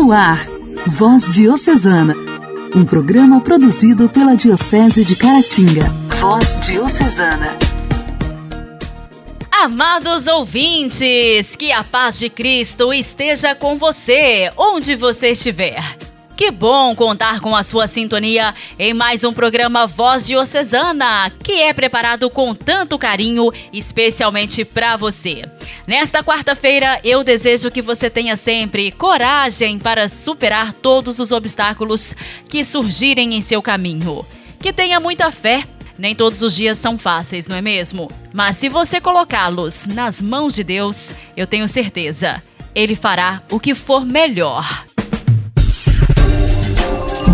No ar, Voz Diocesana, um programa produzido pela Diocese de Caratinga. Voz Diocesana. Amados ouvintes, que a paz de Cristo esteja com você, onde você estiver. Que bom contar com a sua sintonia em mais um programa Voz Diocesana, que é preparado com tanto carinho, especialmente para você. Nesta quarta-feira, eu desejo que você tenha sempre coragem para superar todos os obstáculos que surgirem em seu caminho. Que tenha muita fé nem todos os dias são fáceis, não é mesmo? Mas se você colocá-los nas mãos de Deus, eu tenho certeza, Ele fará o que for melhor.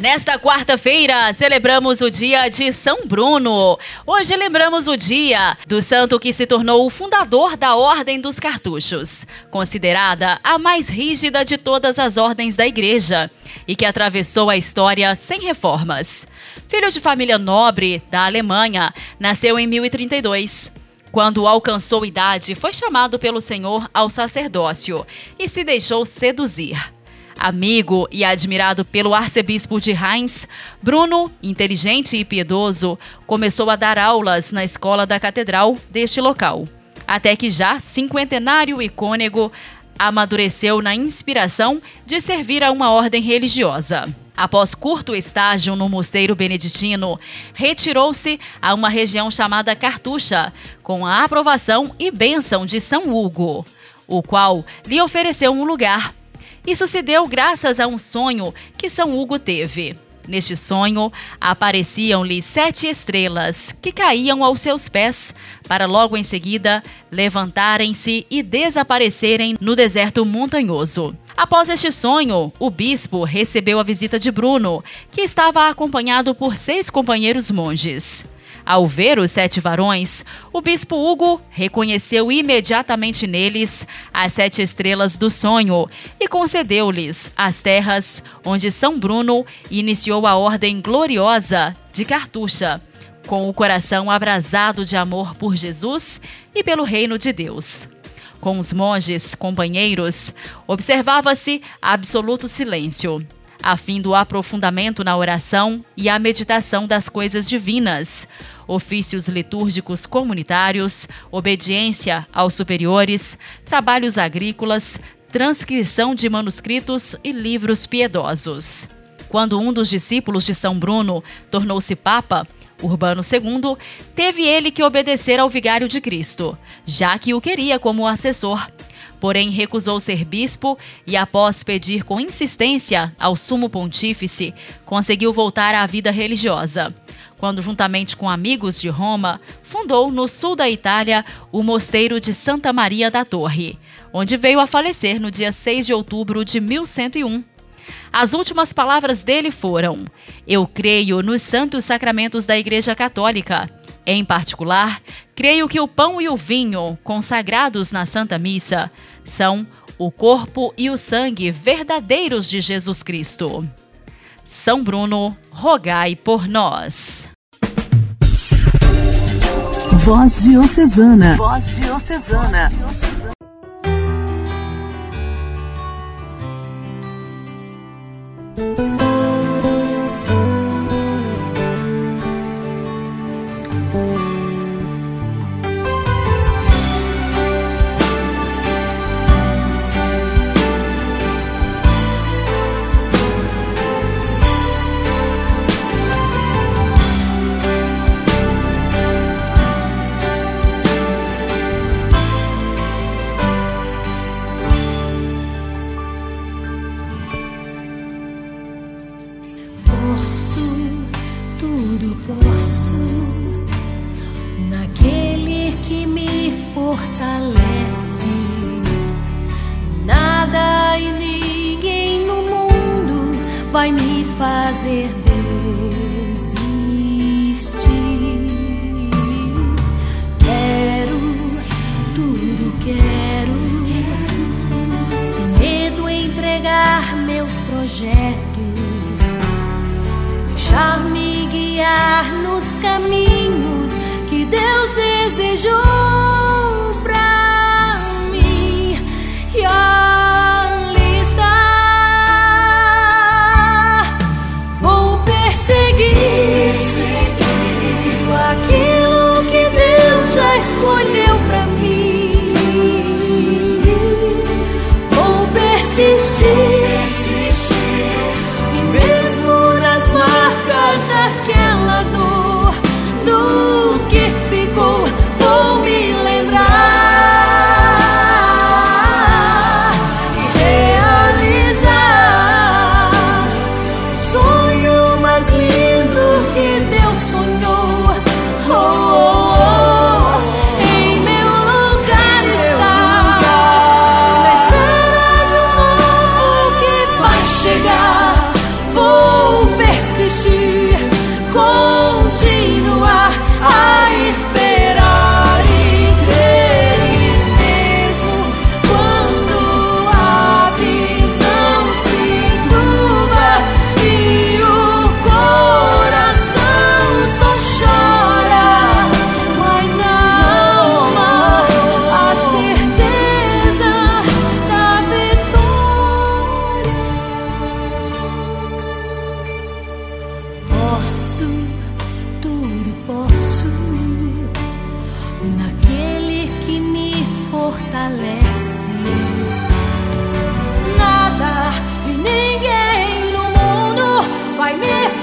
Nesta quarta-feira, celebramos o dia de São Bruno. Hoje lembramos o dia do santo que se tornou o fundador da Ordem dos Cartuchos, considerada a mais rígida de todas as ordens da Igreja e que atravessou a história sem reformas. Filho de família nobre da Alemanha, nasceu em 1032. Quando alcançou idade, foi chamado pelo Senhor ao sacerdócio e se deixou seduzir. Amigo e admirado pelo arcebispo de Reims, Bruno, inteligente e piedoso, começou a dar aulas na escola da catedral deste local. Até que já cinquentenário e cônego, amadureceu na inspiração de servir a uma ordem religiosa. Após curto estágio no mosteiro beneditino, retirou-se a uma região chamada Cartucha, com a aprovação e bênção de São Hugo, o qual lhe ofereceu um lugar isso se deu graças a um sonho que São Hugo teve. Neste sonho, apareciam-lhe sete estrelas que caíam aos seus pés, para logo em seguida levantarem-se e desaparecerem no deserto montanhoso. Após este sonho, o bispo recebeu a visita de Bruno, que estava acompanhado por seis companheiros monges. Ao ver os sete varões, o bispo Hugo reconheceu imediatamente neles as sete estrelas do sonho e concedeu-lhes as terras onde São Bruno iniciou a ordem gloriosa de Cartucha, com o coração abrasado de amor por Jesus e pelo reino de Deus. Com os monges companheiros, observava-se absoluto silêncio a fim do aprofundamento na oração e a meditação das coisas divinas, ofícios litúrgicos comunitários, obediência aos superiores, trabalhos agrícolas, transcrição de manuscritos e livros piedosos. Quando um dos discípulos de São Bruno tornou-se Papa, Urbano II, teve ele que obedecer ao vigário de Cristo, já que o queria como assessor porém recusou ser bispo e, após pedir com insistência ao sumo pontífice, conseguiu voltar à vida religiosa. Quando, juntamente com amigos de Roma, fundou no sul da Itália o mosteiro de Santa Maria da Torre, onde veio a falecer no dia 6 de outubro de 1101. As últimas palavras dele foram: Eu creio nos santos sacramentos da Igreja Católica. Em particular, creio que o pão e o vinho, consagrados na Santa Missa, são o corpo e o sangue verdadeiros de Jesus Cristo. São Bruno, rogai por nós. Voz Diocesana. Voz Diocesana. vai me fazer desistir. Quero tudo, quero, sem medo entregar meus projetos, deixar-me guiar nos caminhos que Deus desejou. fortalece. Nada e ninguém no mundo vai me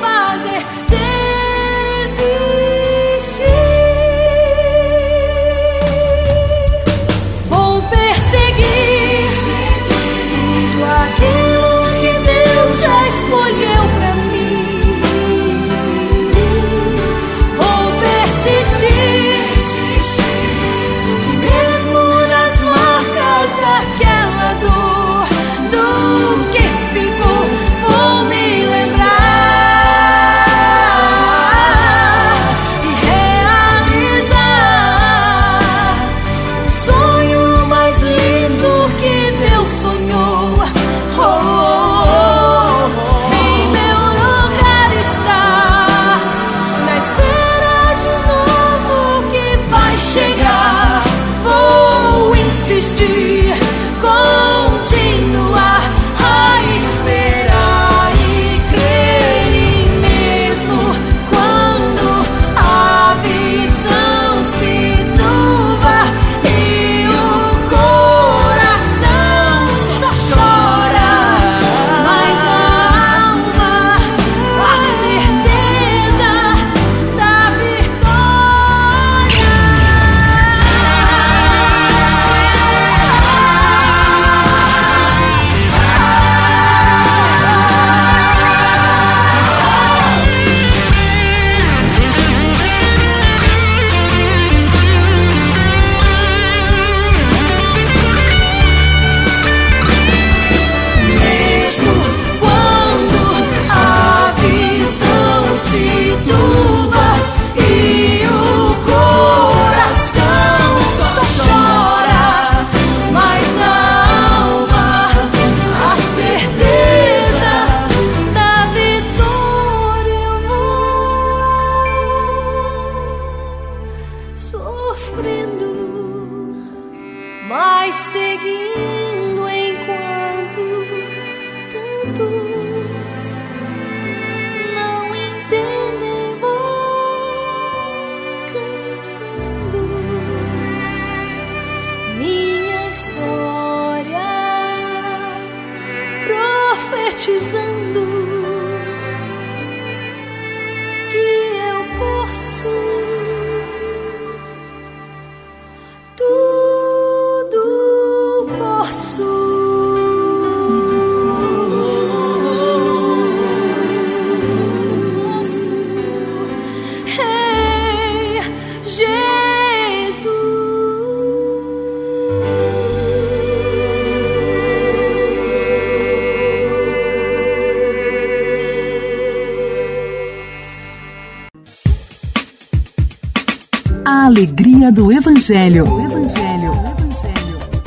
alegria do Evangelho. Evangelho.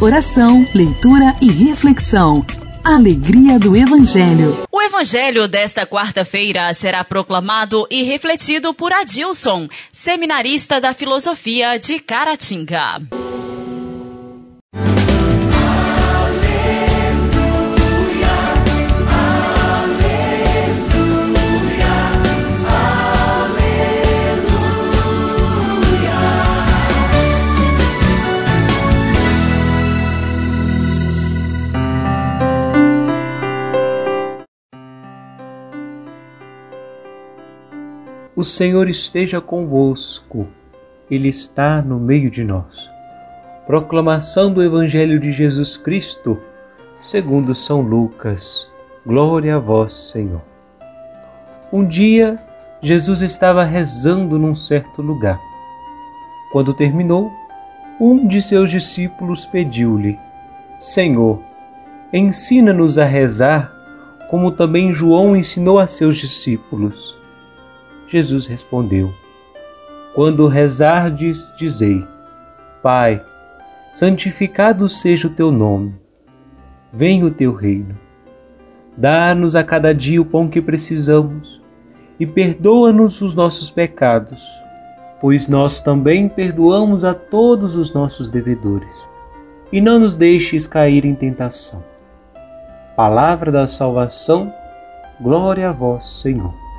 Oração, leitura e reflexão. Alegria do Evangelho. O Evangelho desta quarta-feira será proclamado e refletido por Adilson, seminarista da filosofia de Caratinga. O Senhor esteja convosco, Ele está no meio de nós. Proclamação do Evangelho de Jesus Cristo, segundo São Lucas. Glória a vós, Senhor. Um dia, Jesus estava rezando num certo lugar. Quando terminou, um de seus discípulos pediu-lhe: Senhor, ensina-nos a rezar, como também João ensinou a seus discípulos. Jesus respondeu: Quando rezardes, dizei: Pai, santificado seja o teu nome. Venha o teu reino. Dá-nos a cada dia o pão que precisamos e perdoa-nos os nossos pecados, pois nós também perdoamos a todos os nossos devedores. E não nos deixes cair em tentação. Palavra da salvação, glória a vós, Senhor.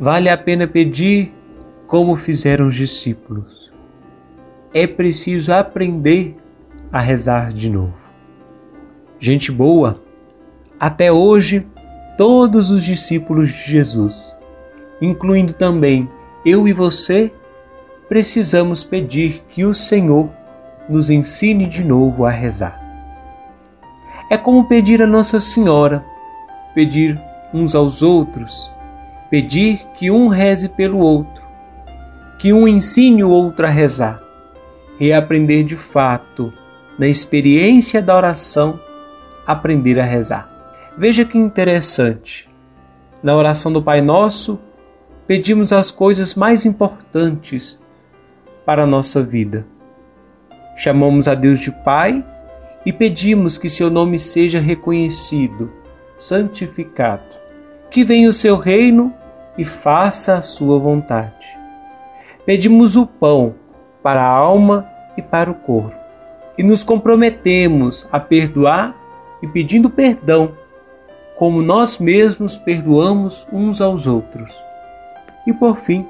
Vale a pena pedir como fizeram os discípulos. É preciso aprender a rezar de novo. Gente boa, até hoje, todos os discípulos de Jesus, incluindo também eu e você, precisamos pedir que o Senhor nos ensine de novo a rezar. É como pedir a Nossa Senhora, pedir uns aos outros pedir que um reze pelo outro, que um ensine o outro a rezar, reaprender de fato, na experiência da oração, aprender a rezar. Veja que interessante. Na oração do Pai Nosso, pedimos as coisas mais importantes para a nossa vida. Chamamos a Deus de Pai e pedimos que seu nome seja reconhecido, santificado, que venha o seu reino e faça a sua vontade. Pedimos o pão para a alma e para o corpo, e nos comprometemos a perdoar e pedindo perdão, como nós mesmos perdoamos uns aos outros. E por fim,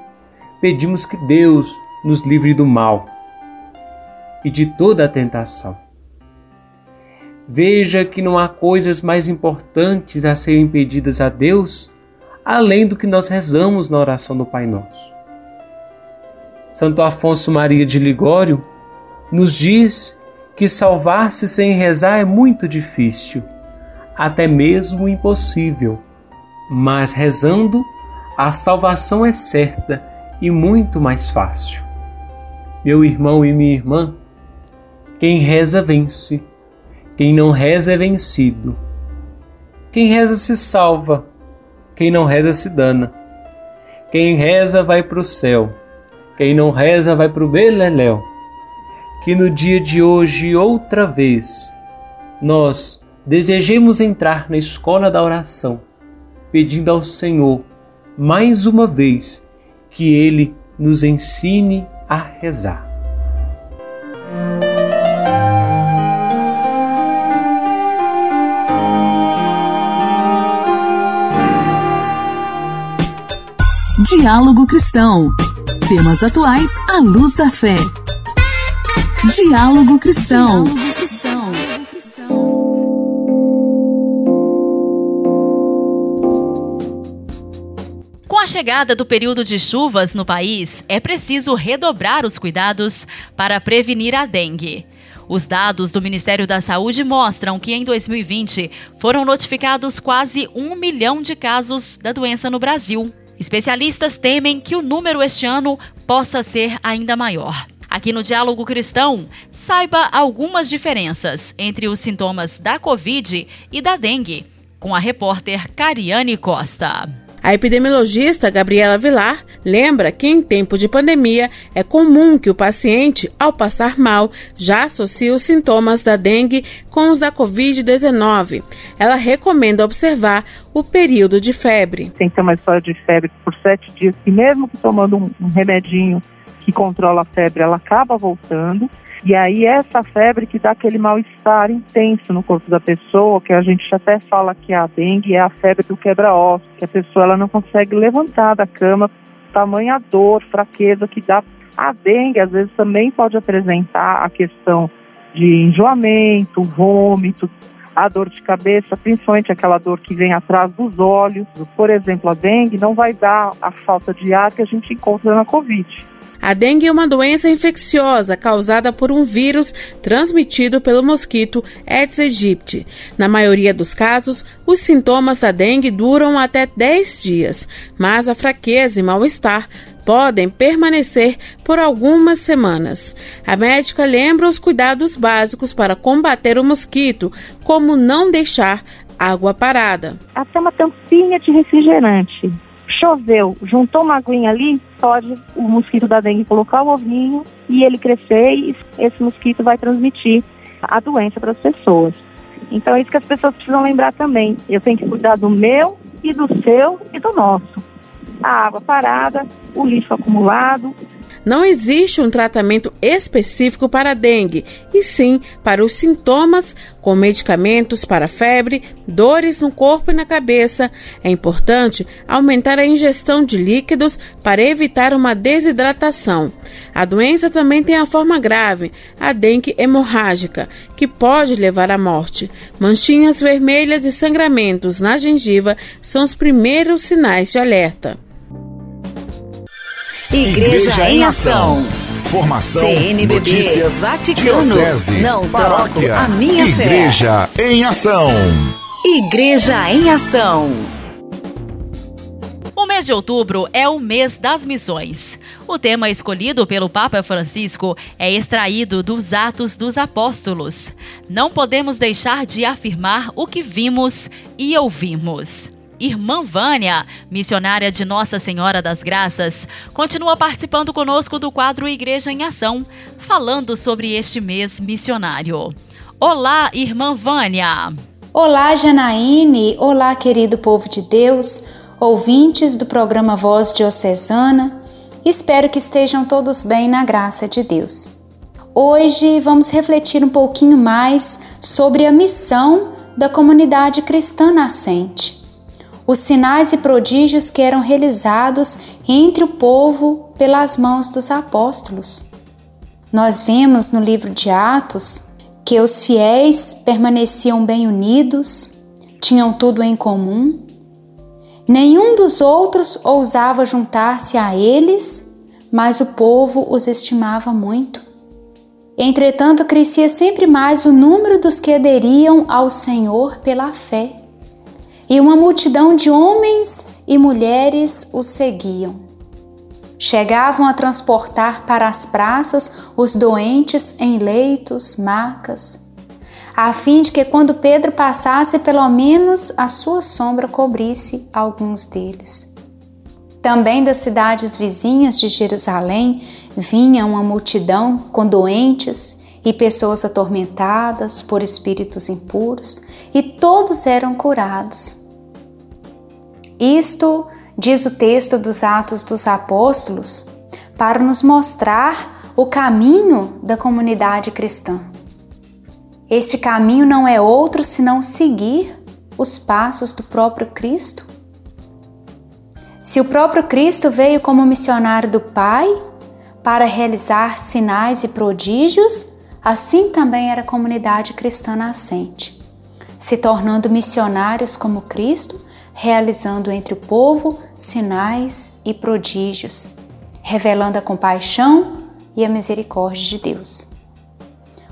pedimos que Deus nos livre do mal e de toda a tentação. Veja que não há coisas mais importantes a serem pedidas a Deus além do que nós rezamos na oração do Pai Nosso. Santo Afonso Maria de Ligório nos diz que salvar-se sem rezar é muito difícil, até mesmo impossível, mas rezando, a salvação é certa e muito mais fácil. Meu irmão e minha irmã, quem reza vence, quem não reza é vencido. Quem reza se salva, quem não reza se dana. Quem reza vai para o céu. Quem não reza vai para o beleléu. Que no dia de hoje, outra vez, nós desejemos entrar na escola da oração, pedindo ao Senhor, mais uma vez, que Ele nos ensine a rezar. Diálogo Cristão. Temas atuais à luz da fé. Diálogo Cristão. Com a chegada do período de chuvas no país, é preciso redobrar os cuidados para prevenir a dengue. Os dados do Ministério da Saúde mostram que em 2020 foram notificados quase um milhão de casos da doença no Brasil. Especialistas temem que o número este ano possa ser ainda maior. Aqui no Diálogo Cristão, saiba algumas diferenças entre os sintomas da Covid e da dengue, com a repórter Cariane Costa. A epidemiologista Gabriela Vilar lembra que em tempo de pandemia é comum que o paciente, ao passar mal, já associe os sintomas da dengue com os da Covid-19. Ela recomenda observar o período de febre. Tem que ter uma história de febre por sete dias, e mesmo que tomando um remedinho que controla a febre, ela acaba voltando. E aí essa febre que dá aquele mal-estar intenso no corpo da pessoa, que a gente até fala que a dengue é a febre do quebra-osso, que a pessoa ela não consegue levantar da cama, tamanha dor, fraqueza que dá. A dengue às vezes também pode apresentar a questão de enjoamento, vômito, a dor de cabeça, principalmente aquela dor que vem atrás dos olhos. Por exemplo, a dengue não vai dar a falta de ar que a gente encontra na Covid. A dengue é uma doença infecciosa causada por um vírus transmitido pelo mosquito Aedes aegypti. Na maioria dos casos, os sintomas da dengue duram até 10 dias, mas a fraqueza e mal-estar podem permanecer por algumas semanas. A médica lembra os cuidados básicos para combater o mosquito, como não deixar água parada. Até uma tampinha de refrigerante choveu, juntou uma aguinha ali, pode o mosquito da dengue colocar o ovinho e ele crescer e esse mosquito vai transmitir a doença para as pessoas. Então é isso que as pessoas precisam lembrar também. Eu tenho que cuidar do meu e do seu e do nosso. A água parada, o lixo acumulado, não existe um tratamento específico para a dengue, e sim para os sintomas, com medicamentos para febre, dores no corpo e na cabeça. É importante aumentar a ingestão de líquidos para evitar uma desidratação. A doença também tem a forma grave, a dengue hemorrágica, que pode levar à morte. Manchinhas vermelhas e sangramentos na gengiva são os primeiros sinais de alerta. Igreja, Igreja em Ação. Formação, CNBB, notícias, Vaticano, diocese, não paróquia, troco a minha Igreja fé. em Ação. Igreja em Ação. O mês de outubro é o mês das missões. O tema escolhido pelo Papa Francisco é extraído dos Atos dos Apóstolos. Não podemos deixar de afirmar o que vimos e ouvimos. Irmã Vânia, missionária de Nossa Senhora das Graças, continua participando conosco do quadro Igreja em Ação, falando sobre este mês missionário. Olá, Irmã Vânia! Olá, Janaíne! Olá, querido povo de Deus, ouvintes do programa Voz Diocesana. Espero que estejam todos bem na graça de Deus. Hoje vamos refletir um pouquinho mais sobre a missão da comunidade cristã nascente os sinais e prodígios que eram realizados entre o povo pelas mãos dos apóstolos. Nós vemos no livro de Atos que os fiéis permaneciam bem unidos, tinham tudo em comum. Nenhum dos outros ousava juntar-se a eles, mas o povo os estimava muito. Entretanto, crescia sempre mais o número dos que aderiam ao Senhor pela fé e uma multidão de homens e mulheres os seguiam. Chegavam a transportar para as praças os doentes em leitos, macas, a fim de que quando Pedro passasse, pelo menos a sua sombra cobrisse alguns deles. Também das cidades vizinhas de Jerusalém vinha uma multidão com doentes e pessoas atormentadas por espíritos impuros, e todos eram curados. Isto diz o texto dos Atos dos Apóstolos para nos mostrar o caminho da comunidade cristã. Este caminho não é outro senão seguir os passos do próprio Cristo. Se o próprio Cristo veio como missionário do Pai para realizar sinais e prodígios, assim também era a comunidade cristã nascente, se tornando missionários como Cristo realizando entre o povo sinais e prodígios, revelando a compaixão e a misericórdia de Deus.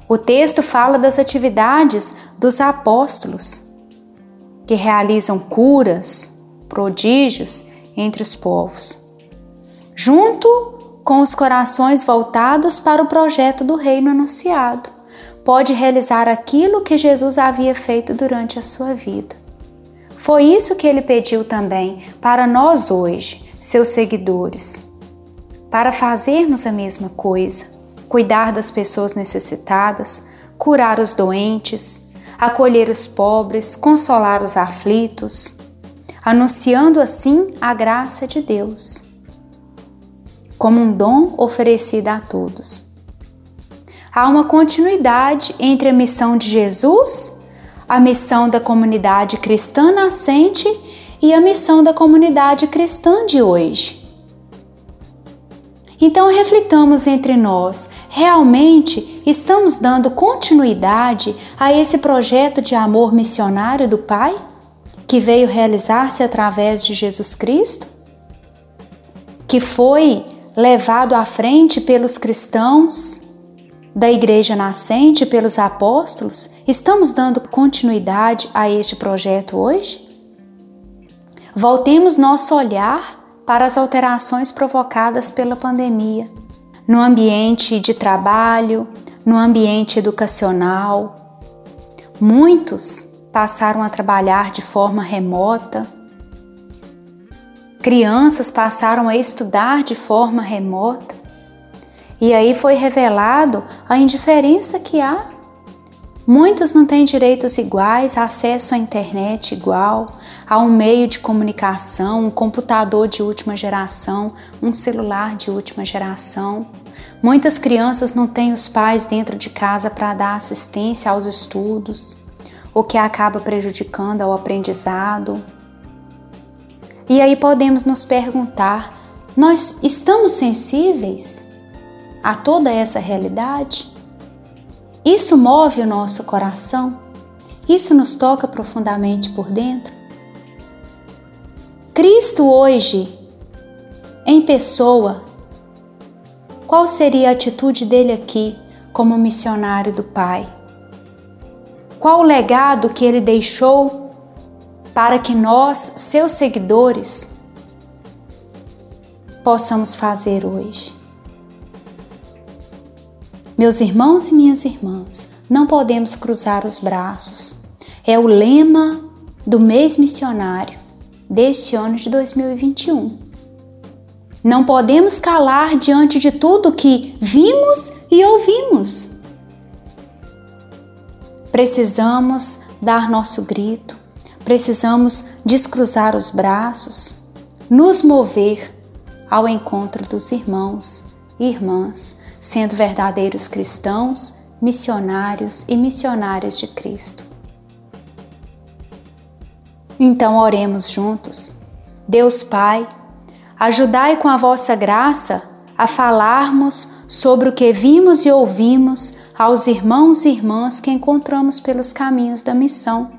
O texto fala das atividades dos apóstolos, que realizam curas, prodígios entre os povos, junto com os corações voltados para o projeto do reino anunciado. Pode realizar aquilo que Jesus havia feito durante a sua vida Foi isso que ele pediu também para nós hoje, seus seguidores, para fazermos a mesma coisa, cuidar das pessoas necessitadas, curar os doentes, acolher os pobres, consolar os aflitos, anunciando assim a graça de Deus, como um dom oferecido a todos. Há uma continuidade entre a missão de Jesus, a missão da comunidade cristã nascente e a missão da comunidade cristã de hoje. Então reflitamos entre nós: realmente estamos dando continuidade a esse projeto de amor missionário do Pai, que veio realizar-se através de Jesus Cristo? Que foi levado à frente pelos cristãos da Igreja Nascente, pelos apóstolos? Estamos dando continuidade a este projeto hoje? Voltemos nosso olhar para as alterações provocadas pela pandemia, no ambiente de trabalho, no ambiente educacional. Muitos passaram a trabalhar de forma remota. Crianças passaram a estudar de forma remota. E aí foi revelado a indiferença que há Muitos não têm direitos iguais, acesso à internet igual, a um meio de comunicação, um computador de última geração, um celular de última geração. Muitas crianças não têm os pais dentro de casa para dar assistência aos estudos, o que acaba prejudicando ao aprendizado. E aí podemos nos perguntar: nós estamos sensíveis a toda essa realidade? Isso move o nosso coração? Isso nos toca profundamente por dentro? Cristo hoje, em pessoa, qual seria a atitude dele aqui como missionário do Pai? Qual o legado que ele deixou para que nós, seus seguidores, possamos fazer hoje? Meus irmãos e minhas irmãs, não podemos cruzar os braços. É o lema do mês missionário deste ano de 2021. Não podemos calar diante de tudo que vimos e ouvimos. Precisamos dar nosso grito, precisamos descruzar os braços, nos mover ao encontro dos irmãos e irmãs sendo verdadeiros cristãos, missionários e missionárias de Cristo. Então oremos juntos. Deus Pai, ajudai com a vossa graça a falarmos sobre o que vimos e ouvimos aos irmãos e irmãs que encontramos pelos caminhos da missão.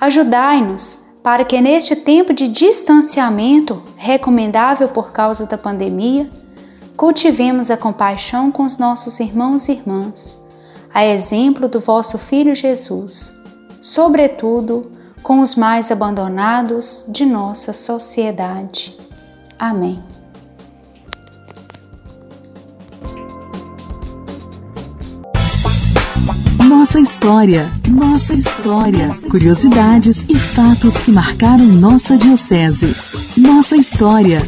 Ajudai-nos para que neste tempo de distanciamento, recomendável por causa da pandemia, Cultivemos a compaixão com os nossos irmãos e irmãs, a exemplo do vosso Filho Jesus, sobretudo com os mais abandonados de nossa sociedade. Amém. Nossa história, nossa história, curiosidades e fatos que marcaram nossa diocese. Nossa história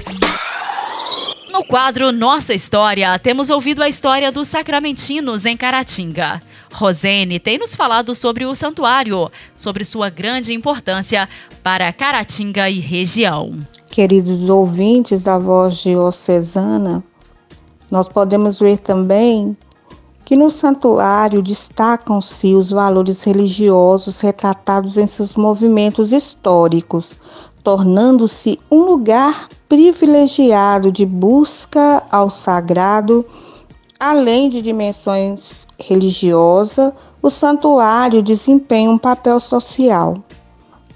quadro Nossa História, temos ouvido a história dos sacramentinos em Caratinga. Rosene tem nos falado sobre o santuário, sobre sua grande importância para Caratinga e região. Queridos ouvintes da voz diocesana, nós podemos ver também que no santuário destacam-se os valores religiosos retratados em seus movimentos históricos, tornando-se um lugar privilegiado de busca ao sagrado, além de dimensões religiosas, o santuário desempenha um papel social.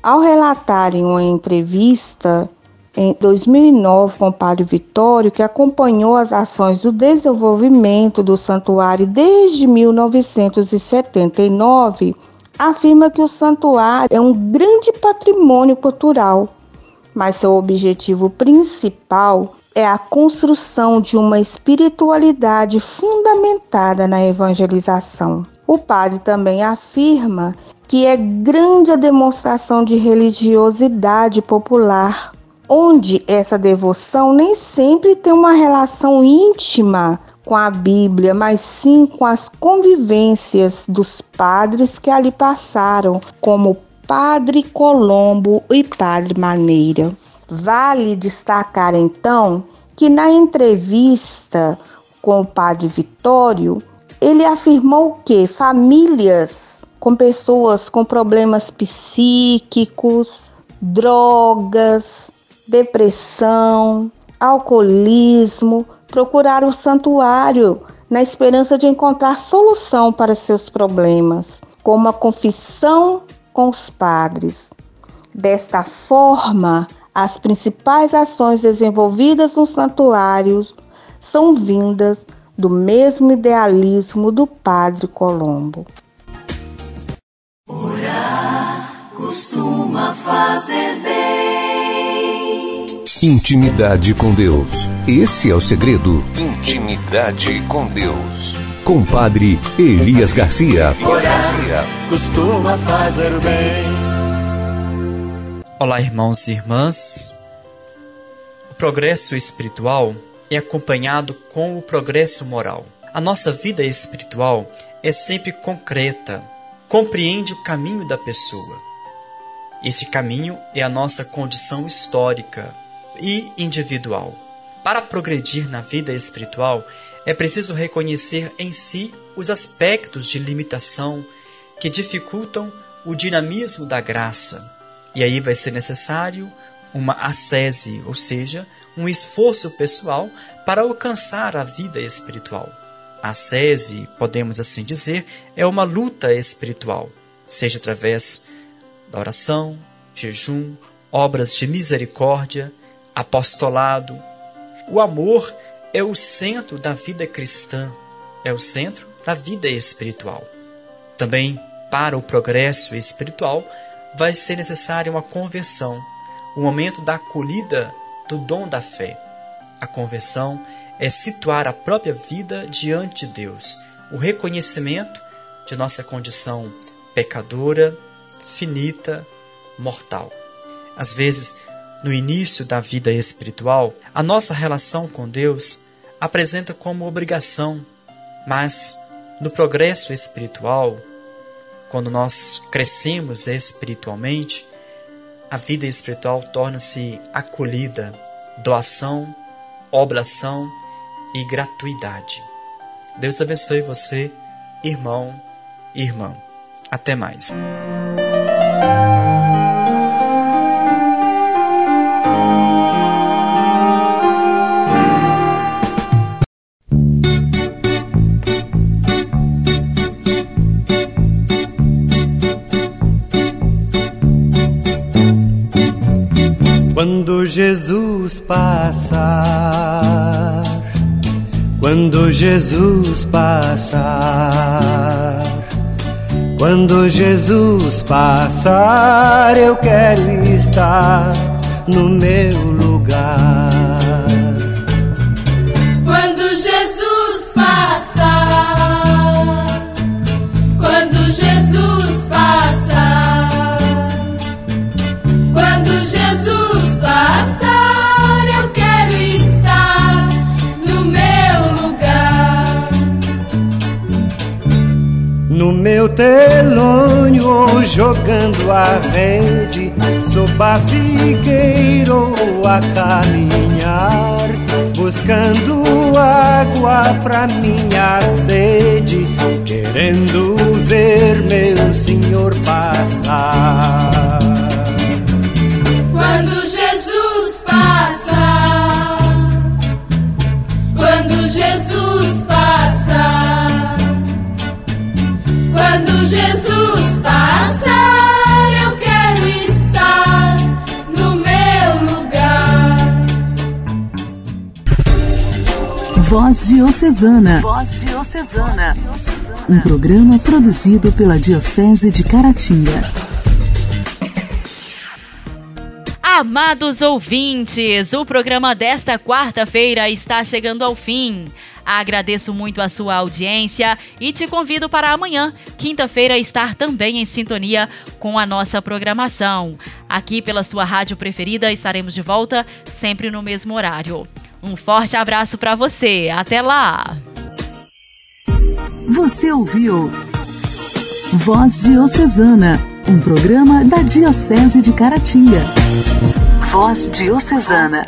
Ao relatar em uma entrevista em 2009 com o Padre Vitório, que acompanhou as ações do desenvolvimento do santuário desde 1979, afirma que o santuário é um grande patrimônio cultural mas seu objetivo principal é a construção de uma espiritualidade fundamentada na evangelização. O padre também afirma que é grande a demonstração de religiosidade popular, onde essa devoção nem sempre tem uma relação íntima com a Bíblia, mas sim com as convivências dos padres que ali passaram, como Padre Colombo e Padre Maneira. Vale destacar então que na entrevista com o Padre Vitório, ele afirmou que famílias com pessoas com problemas psíquicos, drogas, depressão, alcoolismo, procuraram o santuário na esperança de encontrar solução para seus problemas, como a confissão com os padres. Desta forma, as principais ações desenvolvidas no santuário são vindas do mesmo idealismo do Padre Colombo. Orar costuma fazer bem. Intimidade com Deus. Esse é o segredo. Intimidade com Deus. Com Padre Elias Garcia. Costuma fazer bem. Olá, irmãos e irmãs. O progresso espiritual é acompanhado com o progresso moral. A nossa vida espiritual é sempre concreta, compreende o caminho da pessoa. Este caminho é a nossa condição histórica e individual. Para progredir na vida espiritual, é preciso reconhecer em si os aspectos de limitação que dificultam o dinamismo da graça. E aí vai ser necessário uma ascese, ou seja, um esforço pessoal para alcançar a vida espiritual. A sese, podemos assim dizer, é uma luta espiritual, seja através da oração, jejum, obras de misericórdia, apostolado. O amor é o centro da vida cristã, é o centro da vida espiritual. Também para o progresso espiritual vai ser necessária uma conversão, o momento da acolhida do dom da fé. A conversão é situar a própria vida diante de Deus, o reconhecimento de nossa condição pecadora, finita, mortal. Às vezes, no início da vida espiritual, a nossa relação com Deus apresenta como obrigação, mas no progresso espiritual, quando nós crescemos espiritualmente, a vida espiritual torna-se acolhida, doação, oblação e gratuidade. Deus abençoe você, irmão e irmã. Até mais. Jesus passar, quando Jesus passar, quando Jesus passar, eu quero estar no meu lugar. Meu telônio jogando a rede, sob a figueira a caminhar, buscando água pra minha sede, querendo ver meu Senhor passar. Diocesana. Voz Diocesana. Um programa produzido pela Diocese de Caratinga. Amados ouvintes, o programa desta quarta-feira está chegando ao fim. Agradeço muito a sua audiência e te convido para amanhã, quinta-feira, estar também em sintonia com a nossa programação. Aqui pela sua rádio preferida estaremos de volta sempre no mesmo horário. Um forte abraço para você. Até lá. Você ouviu Voz Diocesana, um programa da Diocese de Caratinga. Voz Diocesana.